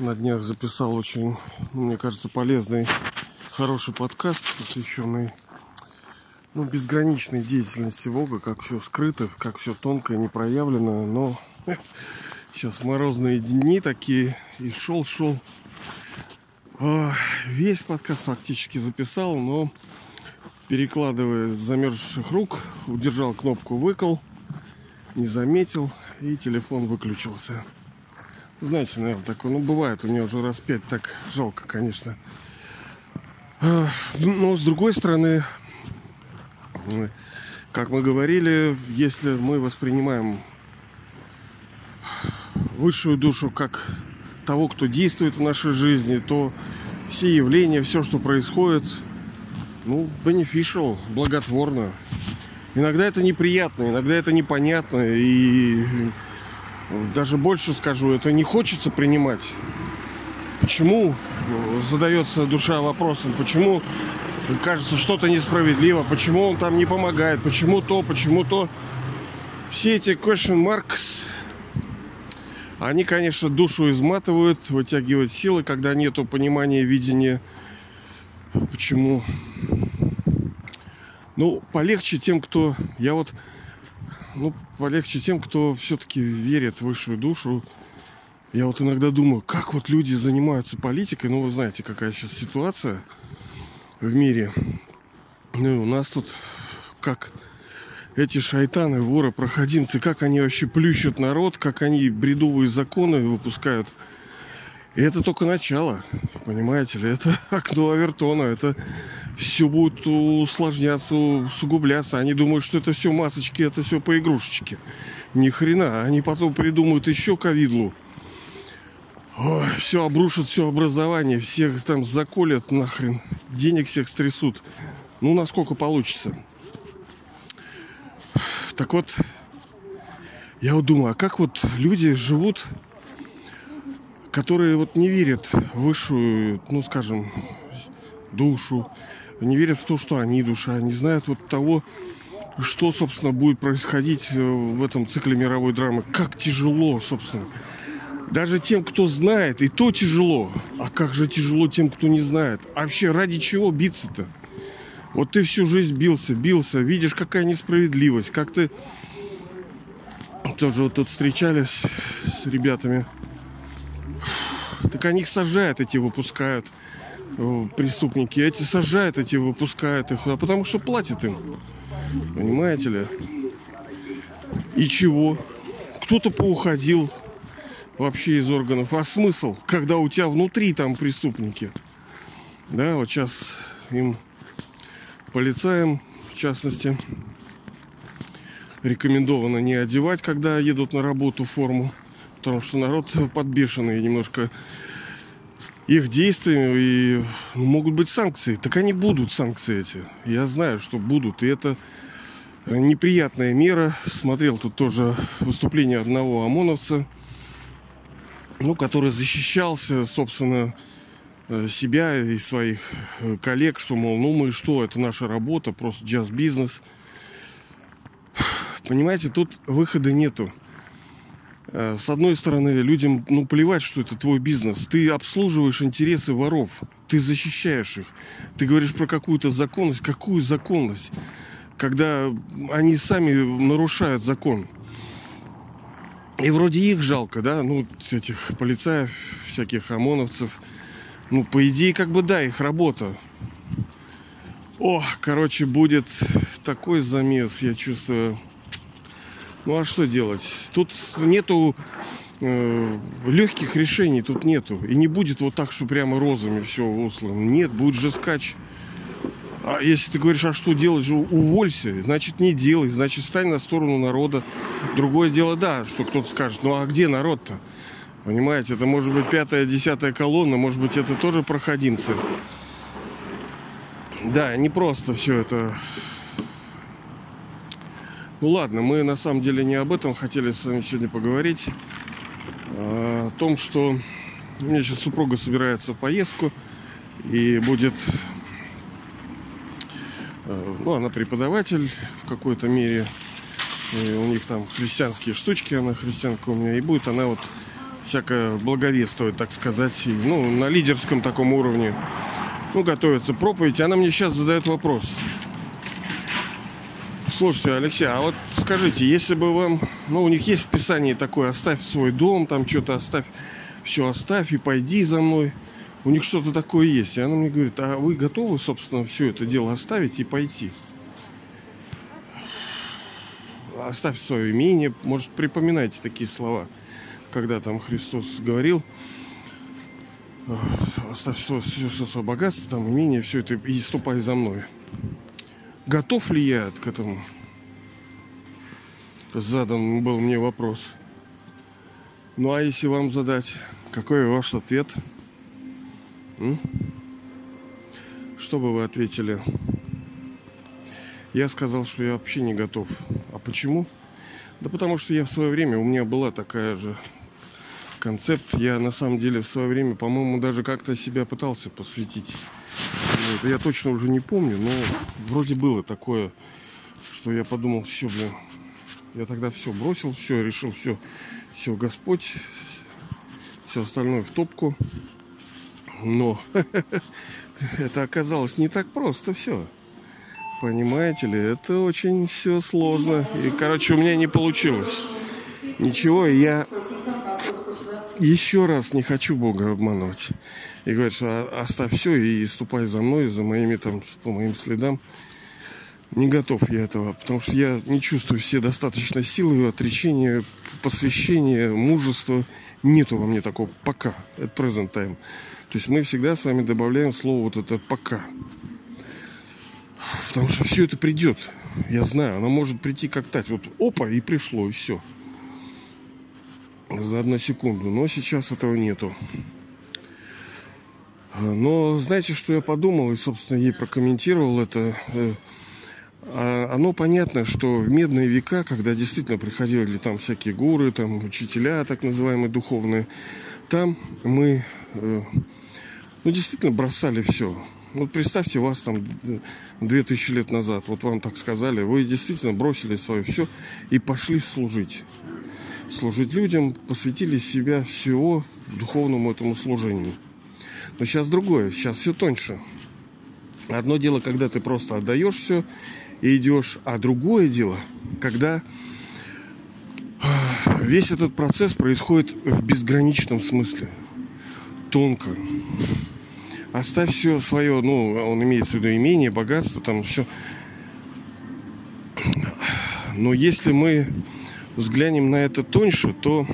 на днях записал очень, мне кажется, полезный, хороший подкаст, посвященный ну, безграничной деятельности Бога, как все скрыто, как все тонко и не проявлено, но сейчас морозные дни такие, и шел-шел. Весь подкаст фактически записал, но перекладывая с замерзших рук, удержал кнопку выкол, не заметил, и телефон выключился. Знаете, наверное, такое, ну, бывает у меня уже раз пять, так жалко, конечно. Но, с другой стороны, как мы говорили, если мы воспринимаем высшую душу как того, кто действует в нашей жизни, то все явления, все, что происходит, ну, beneficial, благотворно. Иногда это неприятно, иногда это непонятно, и даже больше скажу, это не хочется принимать. Почему задается душа вопросом, почему кажется что-то несправедливо, почему он там не помогает, почему то, почему то. Все эти question marks, они, конечно, душу изматывают, вытягивают силы, когда нету понимания, видения, почему. Ну, полегче тем, кто... Я вот ну, полегче тем, кто все-таки верит в высшую душу. Я вот иногда думаю, как вот люди занимаются политикой. Ну, вы знаете, какая сейчас ситуация в мире. Ну, у нас тут как эти шайтаны, воры, проходимцы, как они вообще плющат народ, как они бредовые законы выпускают. И это только начало, понимаете ли, это окно Авертона, это все будет усложняться, усугубляться. Они думают, что это все масочки, это все по игрушечке. Ни хрена. Они потом придумают еще ковидлу. Все обрушат, все образование, всех там заколят нахрен, денег всех стрясут. Ну, насколько получится. Так вот, я вот думаю, а как вот люди живут, которые вот не верят в высшую, ну, скажем, душу, не верят в то, что они душа, не знают вот того, что, собственно, будет происходить э, в этом цикле мировой драмы. Как тяжело, собственно. Даже тем, кто знает, и то тяжело. А как же тяжело тем, кто не знает. А вообще, ради чего биться-то? Вот ты всю жизнь бился, бился, видишь, какая несправедливость, как ты тоже вот тут встречались с ребятами. Так они их сажают, эти выпускают. Э, преступники. Эти сажают, эти выпускают их, а потому что платят им. Понимаете ли? И чего? Кто-то поуходил вообще из органов. А смысл, когда у тебя внутри там преступники? Да, вот сейчас им полицаям, в частности, рекомендовано не одевать, когда едут на работу форму, потому что народ подбешенный немножко их действиями и могут быть санкции. Так они будут санкции эти. Я знаю, что будут. И это неприятная мера. Смотрел тут тоже выступление одного ОМОНовца, ну, который защищался, собственно, себя и своих коллег, что, мол, ну мы что, это наша работа, просто джаз-бизнес. Понимаете, тут выхода нету. Э, с одной стороны, людям ну, плевать, что это твой бизнес. Ты обслуживаешь интересы воров. Ты защищаешь их. Ты говоришь про какую-то законность. Какую законность? Когда они сами нарушают закон. И вроде их жалко, да, ну, этих полицаев, всяких ОМОНовцев. Ну, по идее, как бы, да, их работа. О, короче, будет такой замес, я чувствую. Ну а что делать? Тут нету э, легких решений, тут нету. И не будет вот так, что прямо розами все услано. Нет, будет же скач. А если ты говоришь, а что делать, уволься, значит не делай, значит стань на сторону народа. Другое дело, да, что кто-то скажет, ну а где народ-то? Понимаете, это может быть пятая, десятая колонна, может быть это тоже проходимцы. Да, не просто все это ну ладно, мы на самом деле не об этом хотели с вами сегодня поговорить. А о том, что у меня сейчас супруга собирается в поездку и будет... Э, ну, она преподаватель в какой-то мере. И у них там христианские штучки, она христианка у меня. И будет она вот всякое благовествовать, так сказать, и, ну, на лидерском таком уровне. Ну, готовится проповедь. Она мне сейчас задает вопрос. Слушайте, Алексей, а вот скажите, если бы вам, ну, у них есть в Писании такое, оставь свой дом, там что-то оставь, все оставь и пойди за мной. У них что-то такое есть. И она мне говорит, а вы готовы, собственно, все это дело оставить и пойти? Оставь свое имение. Может, припоминайте такие слова, когда там Христос говорил, оставь все, все, все свое богатство, там, имение, все это и ступай за мной. Готов ли я к этому? Задан был мне вопрос. Ну а если вам задать, какой ваш ответ? М? Что бы вы ответили? Я сказал, что я вообще не готов. А почему? Да потому что я в свое время, у меня была такая же концепт. Я на самом деле в свое время, по-моему, даже как-то себя пытался посвятить. Вот. Я точно уже не помню, но вроде было такое, что я подумал, все, блин, я тогда все бросил, все, решил, все, все, Господь, все остальное в топку. Но это оказалось не так просто все. Понимаете ли, это очень все сложно. И, короче, у меня не получилось. Ничего, я еще раз не хочу Бога обманывать. И говорит, что оставь все и ступай за мной, за моими там, по моим следам. Не готов я этого, потому что я не чувствую все достаточно силы, отречения, посвящения, мужества. Нету во мне такого пока. Это present time. То есть мы всегда с вами добавляем слово вот это пока. Потому что все это придет. Я знаю, оно может прийти как тать. Вот опа, и пришло, и все за одну секунду. Но сейчас этого нету. Но знаете, что я подумал и, собственно, ей прокомментировал это. Э, а оно понятно, что в медные века, когда действительно приходили там всякие гуры, там учителя так называемые духовные, там мы, э, ну, действительно бросали все. Вот представьте, вас там 2000 лет назад, вот вам так сказали, вы действительно бросили свое все и пошли служить служить людям, посвятили себя всего духовному этому служению. Но сейчас другое, сейчас все тоньше. Одно дело, когда ты просто отдаешь все и идешь, а другое дело, когда весь этот процесс происходит в безграничном смысле, тонко. Оставь все свое, ну, он имеется в виду имение, богатство, там все. Но если мы взглянем на это тоньше, то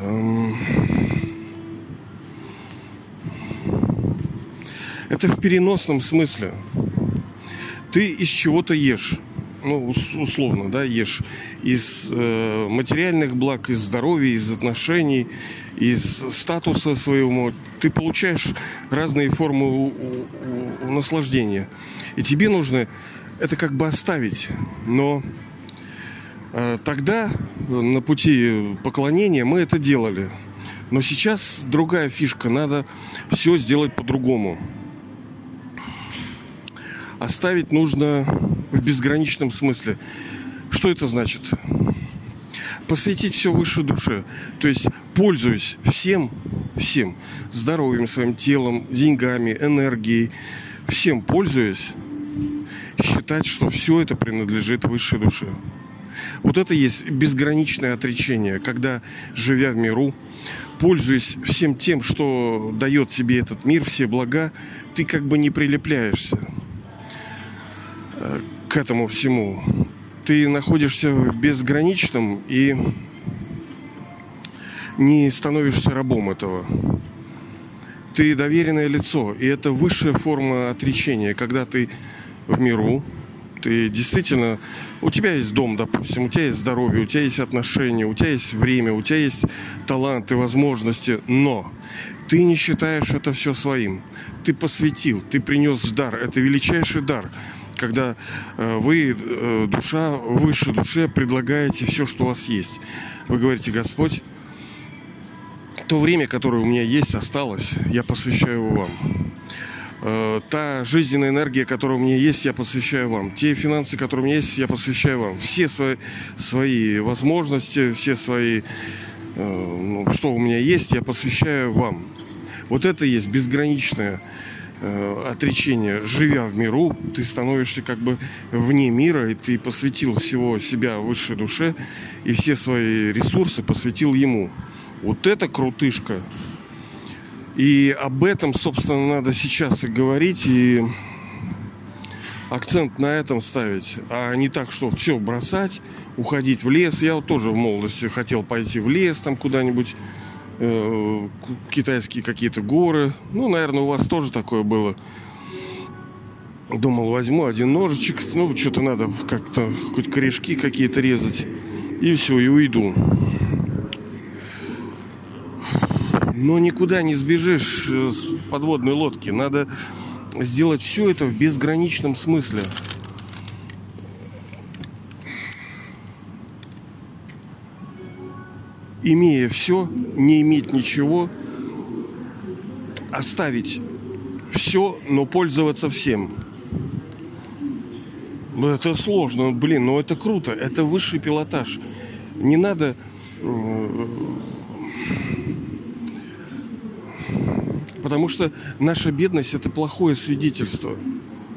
эм, это в переносном смысле. Ты из чего-то ешь ну, условно, да, ешь из э, материальных благ, из здоровья, из отношений, из статуса своего. Ты получаешь разные формы у, у, у наслаждения. И тебе нужно это как бы оставить. Но тогда э, на пути поклонения мы это делали. Но сейчас другая фишка. Надо все сделать по-другому. Оставить нужно в безграничном смысле. Что это значит? Посвятить все выше душе. То есть, пользуясь всем, всем, здоровьем, своим телом, деньгами, энергией, всем пользуясь, считать, что все это принадлежит высшей душе. Вот это есть безграничное отречение, когда, живя в миру, пользуясь всем тем, что дает тебе этот мир, все блага, ты как бы не прилепляешься э, к этому всему. Ты находишься в безграничном и не становишься рабом этого. Ты доверенное лицо, и это высшая форма отречения, когда ты в миру, ты действительно... У тебя есть дом, допустим, у тебя есть здоровье, у тебя есть отношения, у тебя есть время, у тебя есть таланты, возможности, но ты не считаешь это все своим. Ты посвятил, ты принес дар. Это величайший дар, когда э, вы, э, душа, выше душе, предлагаете все, что у вас есть. Вы говорите, Господь, то время, которое у меня есть, осталось, я посвящаю его вам. Э, та жизненная энергия, которая у меня есть, я посвящаю вам. Те финансы, которые у меня есть, я посвящаю вам. Все свои, свои возможности, все свои, э, ну, что у меня есть, я посвящаю вам. Вот это есть безграничное э, отречение. Живя в миру, ты становишься как бы вне мира, и ты посвятил всего себя высшей душе, и все свои ресурсы посвятил ему. Вот это крутышка. И об этом, собственно, надо сейчас и говорить, и акцент на этом ставить, а не так, что все бросать, уходить в лес. Я вот тоже в молодости хотел пойти в лес там куда-нибудь, э, китайские какие-то горы. Ну, наверное, у вас тоже такое было. Думал, возьму один ножичек, ну, что-то надо как-то, хоть корешки какие-то резать, и все, и уйду. Но никуда не сбежишь э, с подводной лодки. Надо сделать все это в безграничном смысле. Имея все, не иметь ничего, оставить все, но пользоваться всем. Это сложно, блин, но это круто, это высший пилотаж. Не надо э, Потому что наша бедность это плохое свидетельство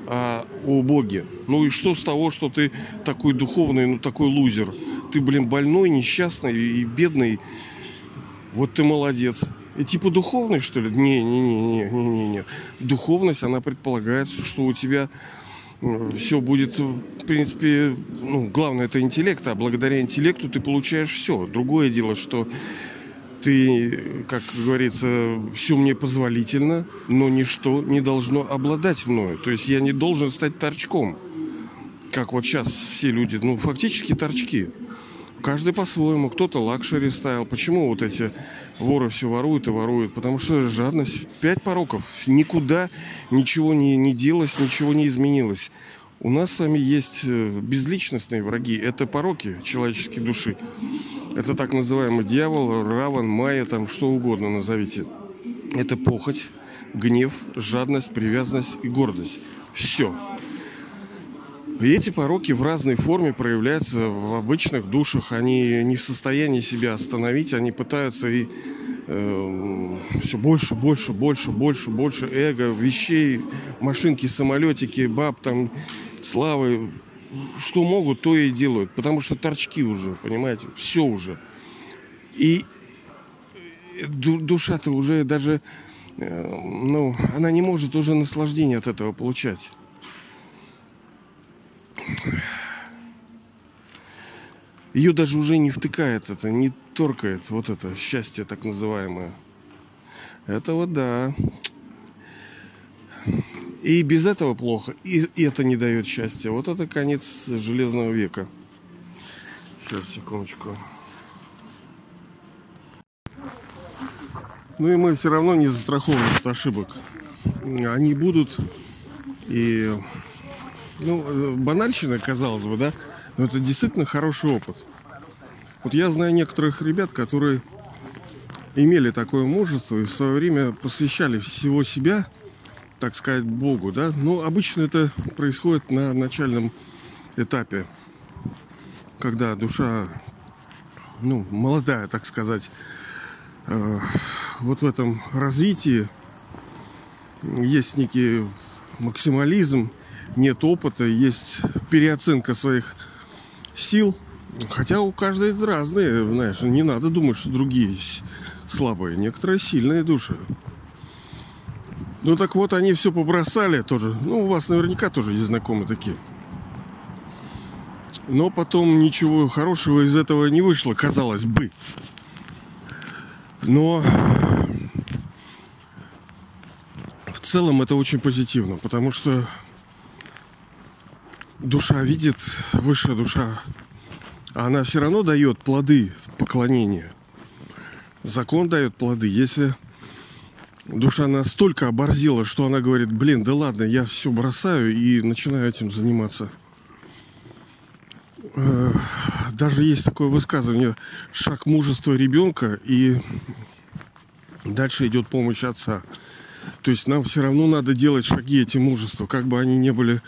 о, о Боге. Ну и что с того, что ты такой духовный, ну такой лузер? Ты, блин, больной, несчастный и бедный. Вот ты молодец. И типа духовный, что ли? Не, не, не, не, не, не, не. Духовность, она предполагает, что у тебя все будет, в принципе, ну, главное это интеллект, а благодаря интеллекту ты получаешь все. Другое дело, что ты, как говорится, все мне позволительно, но ничто не должно обладать мною. То есть я не должен стать торчком. Как вот сейчас все люди, ну, фактически торчки. Каждый по-своему. Кто-то luxury ставил. Почему вот эти воры все воруют и воруют? Потому что жадность. Пять пороков. Никуда ничего не, не делалось, ничего не изменилось. У нас с вами есть э, безличностные враги. Это пороки человеческой души. Это так называемый дьявол, раван, майя, там что угодно назовите. Это похоть, гнев, жадность, привязанность и гордость. Все. И эти пороки в разной форме проявляются в обычных душах. Они не в состоянии себя остановить, они пытаются и э, все больше, больше, больше, больше, больше эго, вещей, машинки, самолетики, баб, там, славы, что могут, то и делают. Потому что торчки уже, понимаете, все уже. И э, душа-то уже даже, э, ну, она не может уже наслаждение от этого получать. Ее даже уже не втыкает это, не торкает вот это счастье так называемое. Это вот да. И без этого плохо. И, это не дает счастья. Вот это конец железного века. Сейчас, секундочку. Ну и мы все равно не застрахованы от ошибок. Они будут. И ну, банальщина, казалось бы, да, но это действительно хороший опыт. Вот я знаю некоторых ребят, которые имели такое мужество и в свое время посвящали всего себя – так сказать, Богу, да. Но обычно это происходит на начальном этапе, когда душа, ну, молодая, так сказать, э, вот в этом развитии есть некий максимализм, нет опыта, есть переоценка своих сил. Хотя у каждой разные, знаешь, не надо думать, что другие слабые. Некоторые сильные души. Ну так вот, они все побросали тоже. Ну, у вас наверняка тоже есть знакомые такие. Но потом ничего хорошего из этого не вышло, казалось бы. Но в целом это очень позитивно, потому что душа видит, высшая душа, а она все равно дает плоды поклонения. Закон дает плоды. Если душа настолько оборзела, что она говорит, блин, да ладно, я все бросаю и начинаю этим заниматься. Э, даже есть такое высказывание, шаг мужества ребенка и дальше идет помощь отца. То есть нам все равно надо делать шаги эти мужества, как бы они не были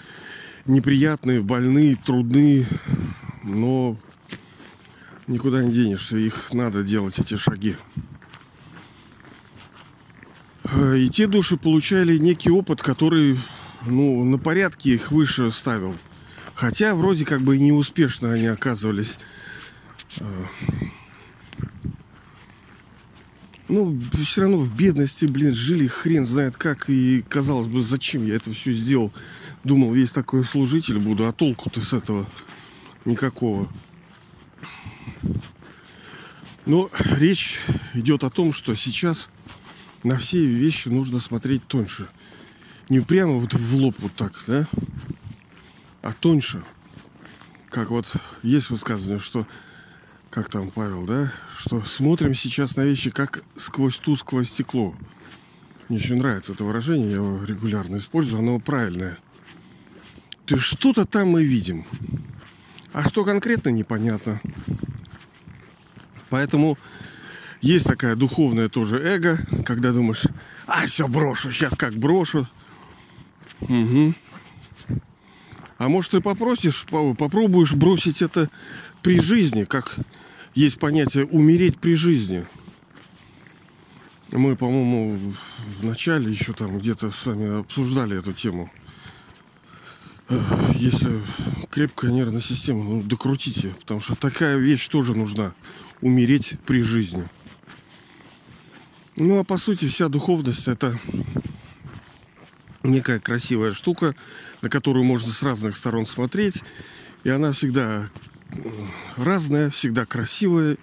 неприятные, больные, трудные, но никуда не денешься, их надо делать, эти шаги. Э, и те души получали некий опыт, который ну, на порядке их выше ставил. Хотя вроде как бы и неуспешно они оказывались. Э, ну, все равно в бедности, блин, жили хрен знает как. И казалось бы, зачем я это все сделал. Думал, есть такой служитель буду, а толку-то с этого никакого. Но речь идет о том, что сейчас на все вещи нужно смотреть тоньше. Не прямо вот в лоб вот так, да? А тоньше. Как вот есть высказывание, что как там Павел, да, что смотрим сейчас на вещи как сквозь тусклое стекло. Мне очень нравится это выражение, я его регулярно использую, оно правильное. То есть что-то там мы видим, а что конкретно непонятно. Поэтому есть такая духовная тоже эго, когда думаешь, а все брошу, сейчас как брошу. Угу. А может ты попросишь, попробуешь бросить это при жизни, как есть понятие умереть при жизни. Мы, по-моему, в начале еще там где-то с вами обсуждали эту тему. Если крепкая нервная система, ну докрутите, потому что такая вещь тоже нужна. Умереть при жизни. Ну, а по сути вся духовность это некая красивая штука, на которую можно с разных сторон смотреть. И она всегда разная, всегда красивая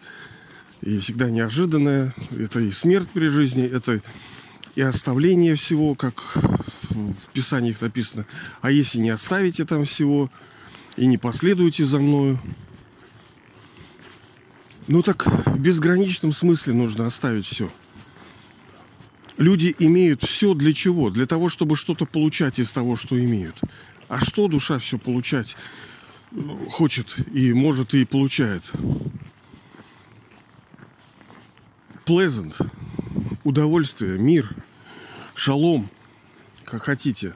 и всегда неожиданная. Это и смерть при жизни, это и оставление всего, как в Писаниях написано. А если не оставите там всего и не последуете за мною, ну так в безграничном смысле нужно оставить все – Люди имеют все для чего? Для того, чтобы что-то получать из того, что имеют. А что душа все получать хочет и может и получает? Pleasant, удовольствие, мир, шалом, как хотите.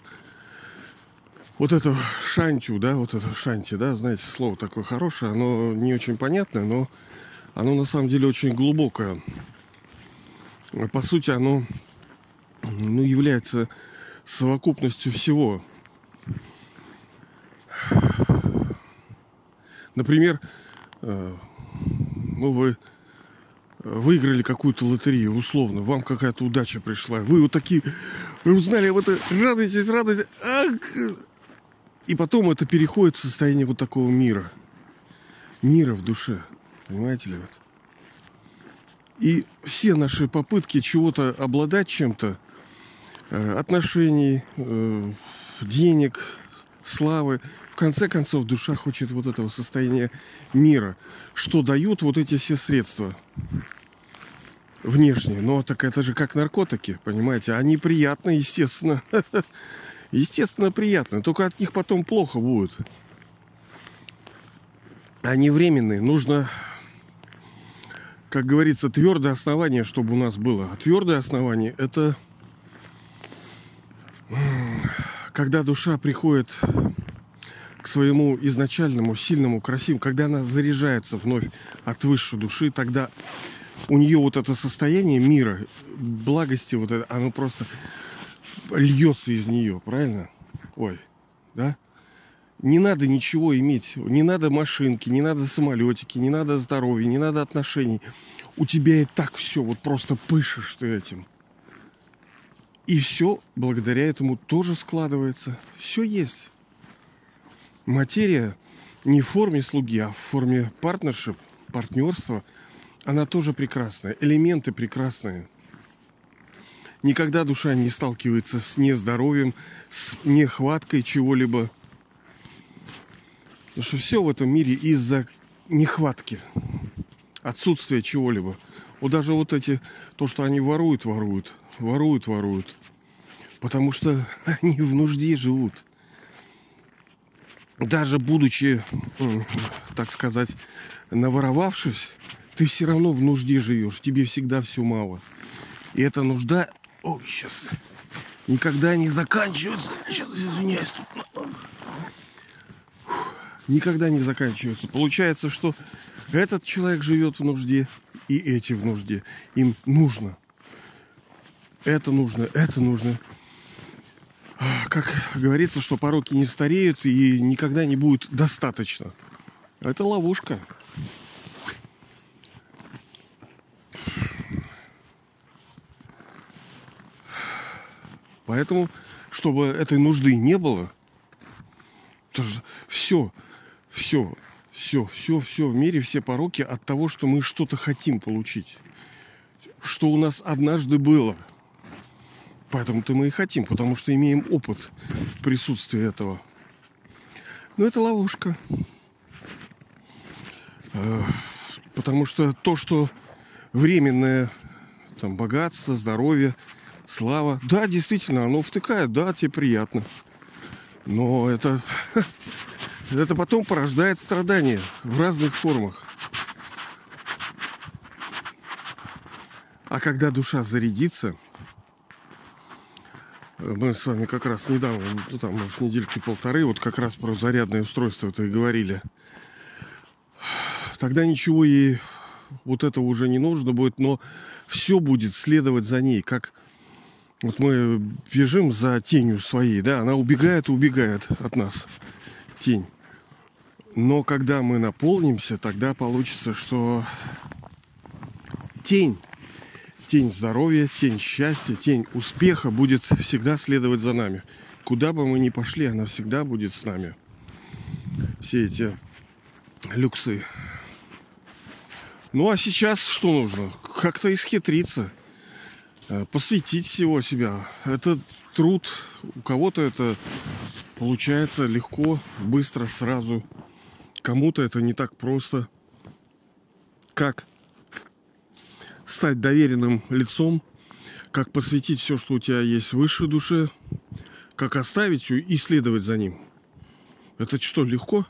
Вот это шантю, да, вот это шанти, да, знаете, слово такое хорошее, оно не очень понятное, но оно на самом деле очень глубокое. По сути, оно ну, является совокупностью всего. Например, э, ну, вы выиграли какую-то лотерею, условно, вам какая-то удача пришла. Вы вот такие узнали об этом, радуетесь, радуетесь. Ах! И потом это переходит в состояние вот такого мира. Мира в душе. Понимаете ли? Вот? И все наши попытки чего-то обладать чем-то, Э, отношений, э, денег, славы. В конце концов, душа хочет вот этого состояния мира, что дают вот эти все средства внешние. Но так это же как наркотики, понимаете? Они приятны, естественно. Естественно, приятно. Только от них потом плохо будет. Они временные. Нужно, как говорится, твердое основание, чтобы у нас было. А твердое основание – это когда душа приходит к своему изначальному, сильному, красивому, когда она заряжается вновь от высшей души, тогда у нее вот это состояние мира, благости, вот это, оно просто льется из нее, правильно? Ой, да? Не надо ничего иметь, не надо машинки, не надо самолетики, не надо здоровья, не надо отношений. У тебя и так все, вот просто пышешь ты этим. И все благодаря этому тоже складывается. Все есть. Материя не в форме слуги, а в форме партнершип, партнерства, она тоже прекрасная. Элементы прекрасные. Никогда душа не сталкивается с нездоровьем, с нехваткой чего-либо. Потому что все в этом мире из-за нехватки, отсутствия чего-либо. Вот даже вот эти, то, что они воруют, воруют, воруют, воруют. Потому что они в нужде живут. Даже будучи, так сказать, наворовавшись, ты все равно в нужде живешь. Тебе всегда все мало. И эта нужда... Ой, сейчас никогда не заканчиваются. Сейчас извиняюсь. Никогда не заканчиваются. Получается, что этот человек живет в нужде, и эти в нужде. Им нужно. Это нужно, это нужно. А, как говорится, что пороки не стареют и никогда не будет достаточно. Это ловушка. Поэтому, чтобы этой нужды не было, все, все, все, все, все в мире, все пороки от того, что мы что-то хотим получить. Что у нас однажды было. Поэтому-то мы и хотим, потому что имеем опыт присутствия этого. Но это ловушка. Э, потому что то, что временное там, богатство, здоровье, слава, да, действительно, оно втыкает, да, тебе приятно. Но это, это потом порождает страдания в разных формах. А когда душа зарядится, мы с вами как раз недавно, ну там, может, недельки полторы, вот как раз про зарядное устройство это и говорили. Тогда ничего ей вот этого уже не нужно будет, но все будет следовать за ней, как вот мы бежим за тенью своей, да, она убегает и убегает от нас, тень. Но когда мы наполнимся, тогда получится, что тень, тень здоровья, тень счастья, тень успеха будет всегда следовать за нами. Куда бы мы ни пошли, она всегда будет с нами. Все эти люксы. Ну а сейчас что нужно? Как-то исхитриться – Э, посвятить всего себя. Это труд. У кого-то это получается легко, быстро, сразу. Кому-то это не так просто. Как стать доверенным лицом, как посвятить все, что у тебя есть в высшей душе, как оставить ее и следовать за ним. Это что, легко?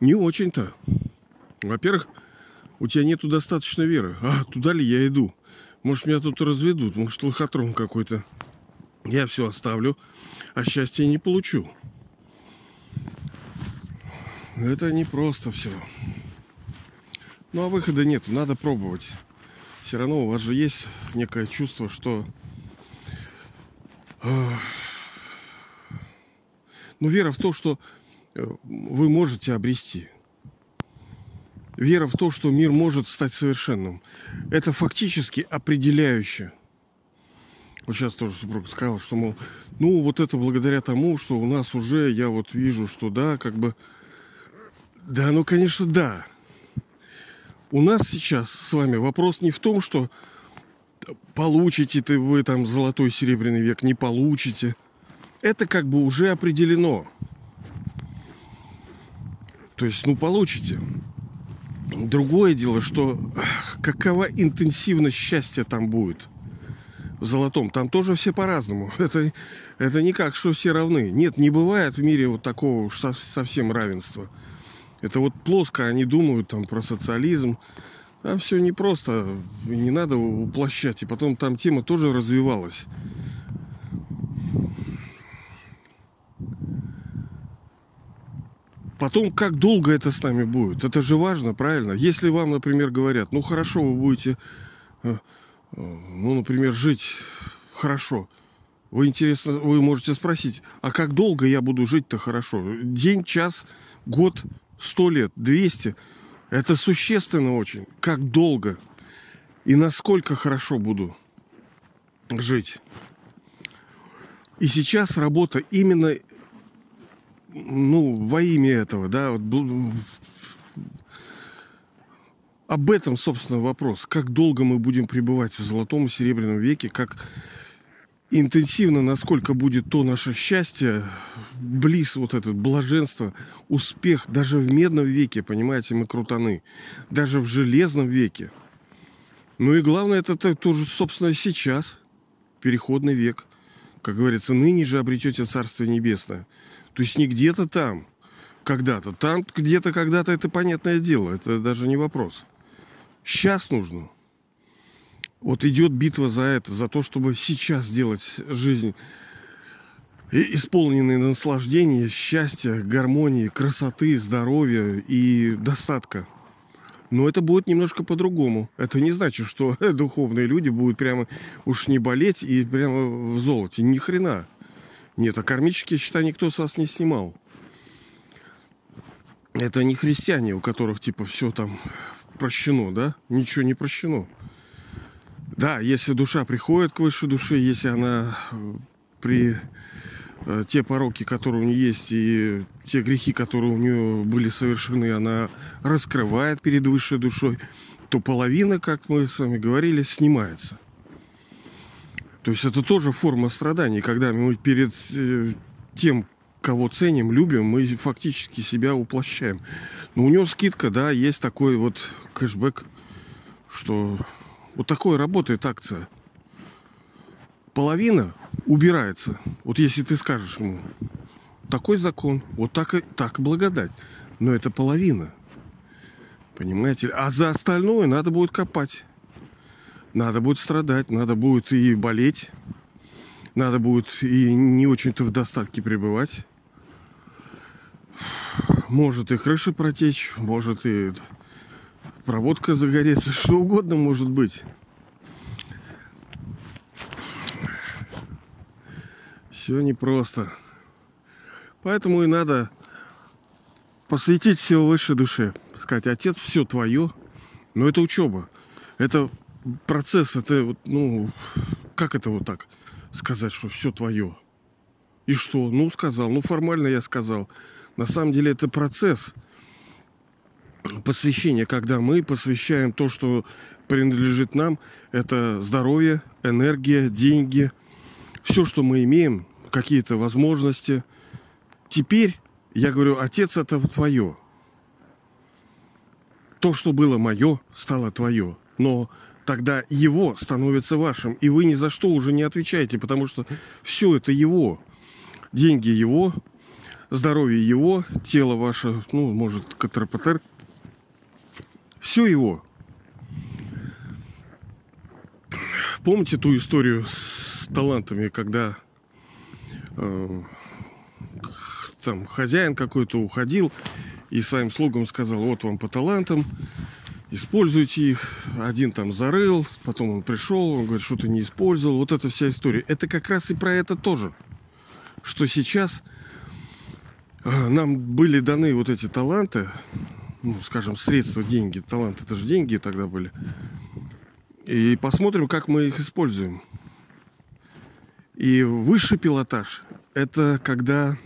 Не очень-то. Во-первых, у тебя нету достаточно веры. А, туда ли я иду? Может, меня тут разведут, может, лохотрон какой-то. Я все оставлю, а счастья не получу. Это не просто все. Ну, а выхода нет, надо пробовать. Все равно у вас же есть некое чувство, что... Ну, вера в то, что э, вы можете обрести вера в то, что мир может стать совершенным. Это фактически определяющее. Вот сейчас тоже супруг сказал, что, мол, ну, вот это благодаря тому, что у нас уже, я вот вижу, что да, как бы... Да, ну, конечно, да. У нас сейчас с вами вопрос не в том, что получите ты вы там золотой серебряный век, не получите. Это как бы уже определено. То есть, ну, получите. Другое дело, что какова интенсивность счастья там будет в золотом. Там тоже все по-разному. Это, это не как, что все равны. Нет, не бывает в мире вот такого совсем равенства. Это вот плоско они думают там про социализм. Там все непросто. Не надо уплощать. И потом там тема тоже развивалась. Потом, как долго это с нами будет? Это же важно, правильно? Если вам, например, говорят, ну хорошо, вы будете, э, э, ну, например, жить хорошо. Вы интересно, вы можете спросить, а как долго я буду жить-то хорошо? День, час, год, сто лет, двести? Это существенно очень. Как долго? И насколько хорошо буду жить? И сейчас работа именно ну, во имя этого, да, вот, об этом, собственно, вопрос. Как долго мы будем пребывать в золотом и серебряном веке, как интенсивно, насколько будет то наше счастье, близ вот это блаженство, успех даже в медном веке, понимаете, мы крутаны, даже в железном веке. Ну и главное, это тоже, собственно, сейчас, переходный век. Как говорится, ныне же обретете Царствие Небесное. То есть не где-то там, когда-то. Там где-то когда-то это понятное дело. Это даже не вопрос. Сейчас нужно. Вот идет битва за это, за то, чтобы сейчас сделать жизнь исполненной наслаждения, счастья, гармонии, красоты, здоровья и достатка. Но это будет немножко по-другому. Это не значит, что духовные люди будут прямо уж не болеть и прямо в золоте. Ни хрена. Нет, а кармические счета никто с вас не снимал. Это не христиане, у которых типа все там прощено, да? Ничего не прощено. Да, если душа приходит к высшей душе, если она э, при э, те пороки, которые у нее есть, и те грехи, которые у нее были совершены, она раскрывает перед высшей душой, то половина, как мы с вами говорили, снимается. То есть это тоже форма страданий, когда мы перед э, тем, кого ценим, любим, мы фактически себя уплощаем. Но у него скидка, да, есть такой вот кэшбэк, что вот такое работает акция. Половина убирается. Вот если ты скажешь ему, такой закон, вот так и так благодать. Но это половина. Понимаете? А за остальное надо будет копать. Надо будет страдать, надо будет и болеть, надо будет и не очень-то в достатке пребывать. Может и крыша протечь, может и проводка загореться, что угодно может быть. Все непросто. Поэтому и надо посвятить все высшей душе. Сказать, отец, все твое. Но это учеба. Это процесс, это вот, ну, как это вот так сказать, что все твое? И что? Ну, сказал. Ну, формально я сказал. На самом деле это процесс посвящения, когда мы посвящаем то, что принадлежит нам. Это здоровье, энергия, деньги. Все, что мы имеем, какие-то возможности. Теперь я говорю, отец, это твое. То, что было мое, стало твое. Но тогда его становится вашим. И вы ни за что уже не отвечаете, потому что все это его. Деньги его, здоровье его, тело ваше, ну, может, КТРПТР. Все его. Помните ту историю с талантами, когда э, там хозяин какой-то уходил и своим слугам сказал, вот вам по талантам, используйте их. Один там зарыл, потом он пришел, он говорит, что ты не использовал. Вот эта вся история. Это как раз и про это тоже. Что сейчас а, нам были даны вот эти таланты, ну, скажем, средства, деньги. Таланты, это же деньги тогда были. И посмотрим, как мы их используем. И высший пилотаж – это когда,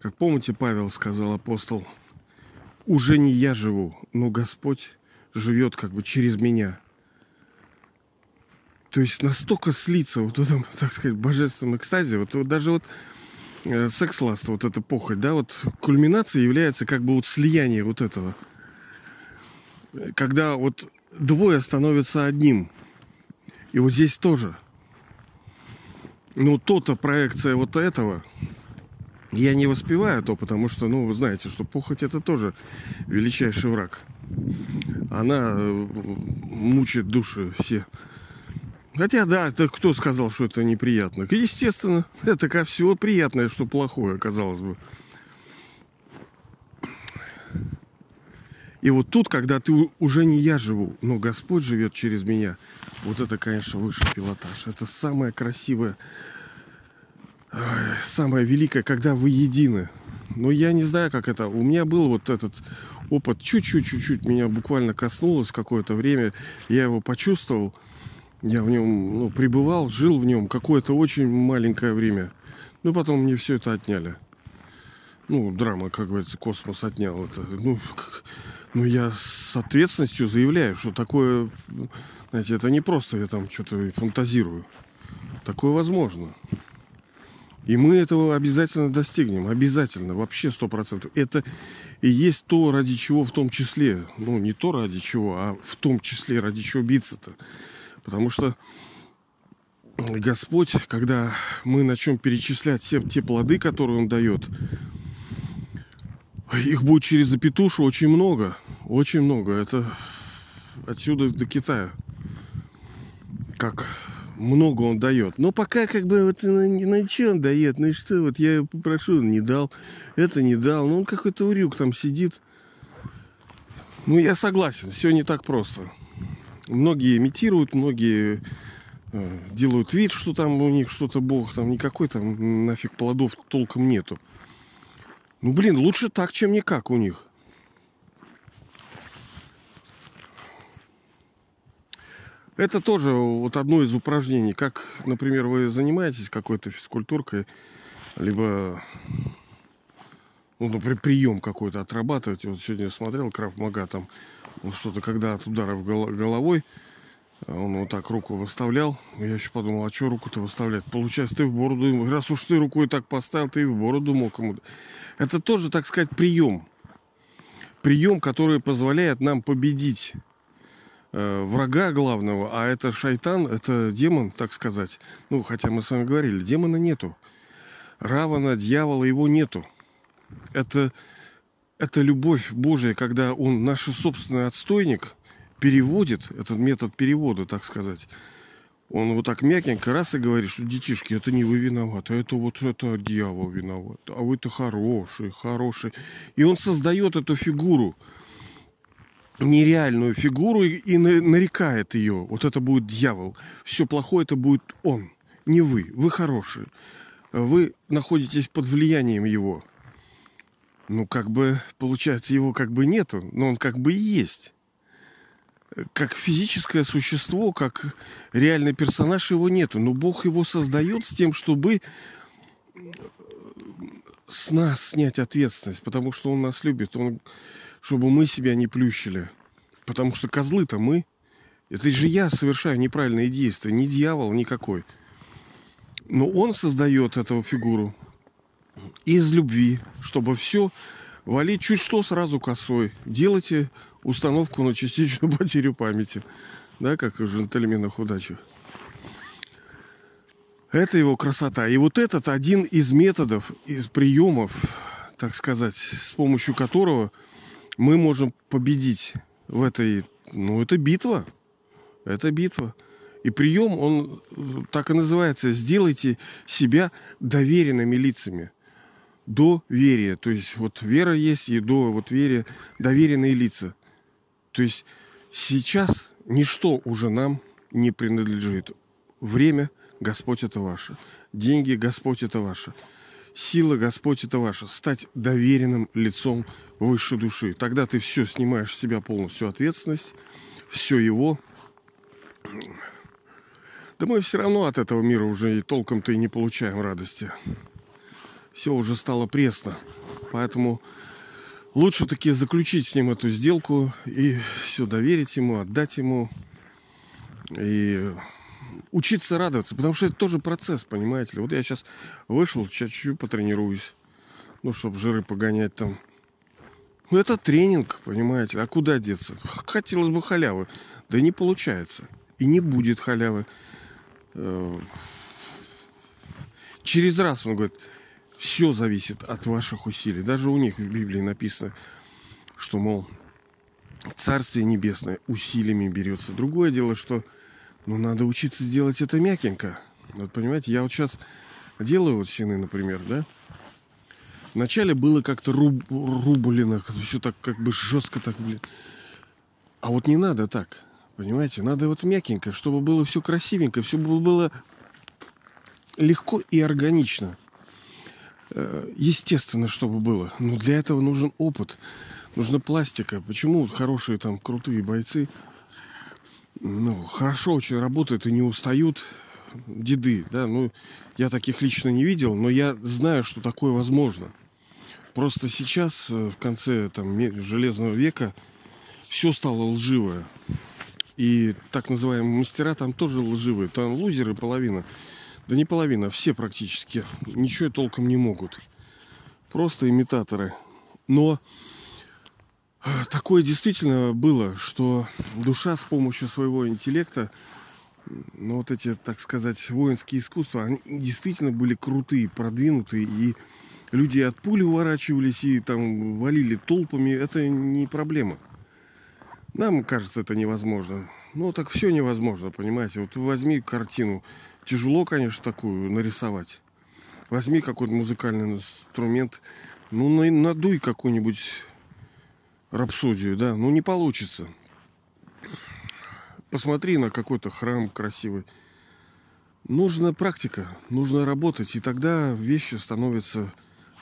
как помните, Павел сказал, апостол – уже не я живу, но Господь живет как бы через меня. То есть настолько слиться вот в этом, так сказать, божественном экстазе, вот, вот даже вот секс-ласт, вот эта похоть, да, вот кульминация является как бы вот слияние вот этого. Когда вот двое становятся одним. И вот здесь тоже. Ну, то-то проекция вот этого – я не воспеваю то, потому что, ну, вы знаете, что похоть это тоже величайший враг. Она э, мучает души все. Хотя, да, это кто сказал, что это неприятно? Естественно, это как всего приятное, что плохое, казалось бы. И вот тут, когда ты уже не я живу, но Господь живет через меня, вот это, конечно, высший пилотаж. Это самое красивое самое великое, когда вы едины. Но я не знаю, как это. У меня был вот этот опыт, чуть-чуть, чуть-чуть меня буквально коснулось какое-то время. Я его почувствовал. Я в нем ну, пребывал, жил в нем какое-то очень маленькое время. Ну, потом мне все это отняли. Ну, драма, как говорится, космос отнял это. Ну, как... ну, я с ответственностью заявляю, что такое, знаете, это не просто я там что-то фантазирую. Такое возможно. И мы этого обязательно достигнем. Обязательно. Вообще сто процентов. Это и есть то, ради чего в том числе. Ну, не то ради чего, а в том числе ради чего биться-то. Потому что Господь, когда мы начнем перечислять все те плоды, которые Он дает, их будет через запятушу очень много. Очень много. Это отсюда до Китая. как много он дает. Но пока как бы вот ну, ну что он дает, ну и что, вот я попрошу, он не дал, это не дал, ну он какой-то урюк там сидит. Ну я согласен, все не так просто. Многие имитируют, многие э, делают вид, что там у них что-то бог, там никакой там нафиг плодов толком нету. Ну блин, лучше так, чем никак у них. Это тоже вот одно из упражнений. Как, например, вы занимаетесь какой-то физкультуркой, либо, ну, например, прием какой-то отрабатываете. Вот сегодня я смотрел Краф Мага, там он что-то, когда от ударов головой, он вот так руку выставлял. Я еще подумал, а что руку-то выставлять? Получается, ты в бороду, раз уж ты рукой так поставил, ты и в бороду мог ему. Это тоже, так сказать, прием. Прием, который позволяет нам победить Э, врага главного, а это шайтан, это демон, так сказать. Ну, хотя мы с вами говорили, демона нету. Равана, дьявола его нету. Это, это любовь Божья, когда он наш собственный отстойник переводит, этот метод перевода, так сказать. Он вот так мягенько раз и говорит, что детишки, это не вы виноваты, а это вот это дьявол виноват, а вы-то хороший, хороший. И он создает эту фигуру – нереальную фигуру и нарекает ее. Вот это будет дьявол. Все плохое это будет он, не вы. Вы хорошие. Вы находитесь под влиянием его. Ну, как бы, получается, его как бы нету, но он как бы и есть. Как физическое существо, как реальный персонаж его нету. Но Бог его создает с тем, чтобы с нас снять ответственность, потому что Он нас любит. Он чтобы мы себя не плющили. Потому что козлы-то мы. Это же я совершаю неправильные действия, не дьявол никакой. Но он создает эту фигуру из любви, чтобы все валить чуть что сразу косой. Делайте установку на частичную потерю памяти. Да, как в джентльменах удачи. Это его красота. И вот этот один из методов, из приемов, так сказать, с помощью которого мы можем победить в этой... Ну, это битва. Это битва. И прием, он так и называется. Сделайте себя доверенными лицами. Доверие. То есть вот вера есть и до вот вере доверенные лица. То есть сейчас ничто уже нам не принадлежит. Время Господь это ваше. Деньги Господь это ваше. Сила, Господь, это ваша. Стать доверенным лицом высшей души. Тогда ты все снимаешь с себя полностью ответственность, все его. Да мы все равно от этого мира уже и толком-то и не получаем радости. Все уже стало пресно. Поэтому лучше таки заключить с ним эту сделку и все доверить ему, отдать ему. И учиться радоваться, потому что это тоже процесс, понимаете ли. Вот я сейчас вышел, чуть-чуть потренируюсь, ну, чтобы жиры погонять там. Ну, это тренинг, понимаете, а куда деться? Хотелось бы халявы, да не получается. И не будет халявы. Э, через раз он говорит, все зависит от ваших усилий. Даже у них в Библии написано, что, мол, Царствие Небесное усилиями берется. Другое дело, что но надо учиться делать это мягенько. Вот понимаете, я вот сейчас делаю вот сины, например, да? Вначале было как-то руб, рублено, все так как бы жестко так, блин. А вот не надо так, понимаете? Надо вот мягенько, чтобы было все красивенько, все было легко и органично. Э, естественно, чтобы было. Но для этого нужен опыт, нужна пластика. Почему хорошие там крутые бойцы ну, хорошо очень работают и не устают деды, да, ну, я таких лично не видел, но я знаю, что такое возможно. Просто сейчас, э, в конце там, Железного века, все стало лживое. И так называемые мастера там тоже лживые. Там лузеры половина. Да не половина, все практически. Ничего толком не могут. Просто имитаторы. Но такое действительно было, что душа с помощью своего интеллекта, ну вот эти, так сказать, воинские искусства, они действительно были крутые, продвинутые, и люди от пули уворачивались и там валили толпами, это не проблема. Нам кажется это невозможно. Ну, так все невозможно, понимаете. Вот возьми картину. Тяжело, конечно, такую нарисовать. Возьми какой-то музыкальный инструмент. Ну, надуй какую-нибудь рапсодию, да. Ну, не получится. Посмотри на какой-то храм красивый. Нужна практика, нужно работать, и тогда вещи становятся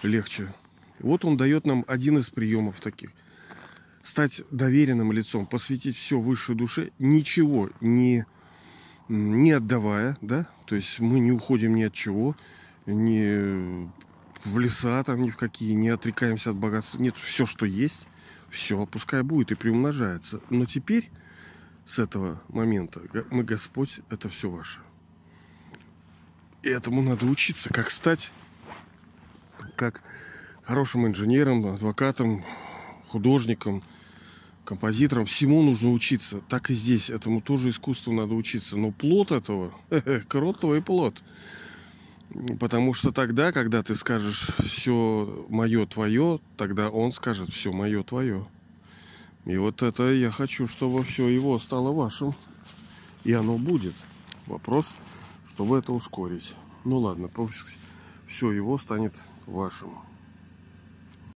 легче. Вот он дает нам один из приемов таких. Стать доверенным лицом, посвятить все высшей душе, ничего не, не отдавая, да, то есть мы не уходим ни от чего, не в леса там ни в какие, не отрекаемся от богатства. Нет, все, что есть, все, пускай будет и приумножается. Но теперь, с этого момента, мы, Господь, это все ваше. И этому надо учиться, как стать, как хорошим инженером, адвокатом, художником, композитором. Всему нужно учиться. Так и здесь. Этому тоже искусству надо учиться. Но плод этого, крот твой плод. Потому что тогда, когда ты скажешь все мое твое, тогда он скажет все мое твое. И вот это я хочу, чтобы все его стало вашим. И оно будет. Вопрос, чтобы это ускорить. Ну ладно, пусть все его станет вашим.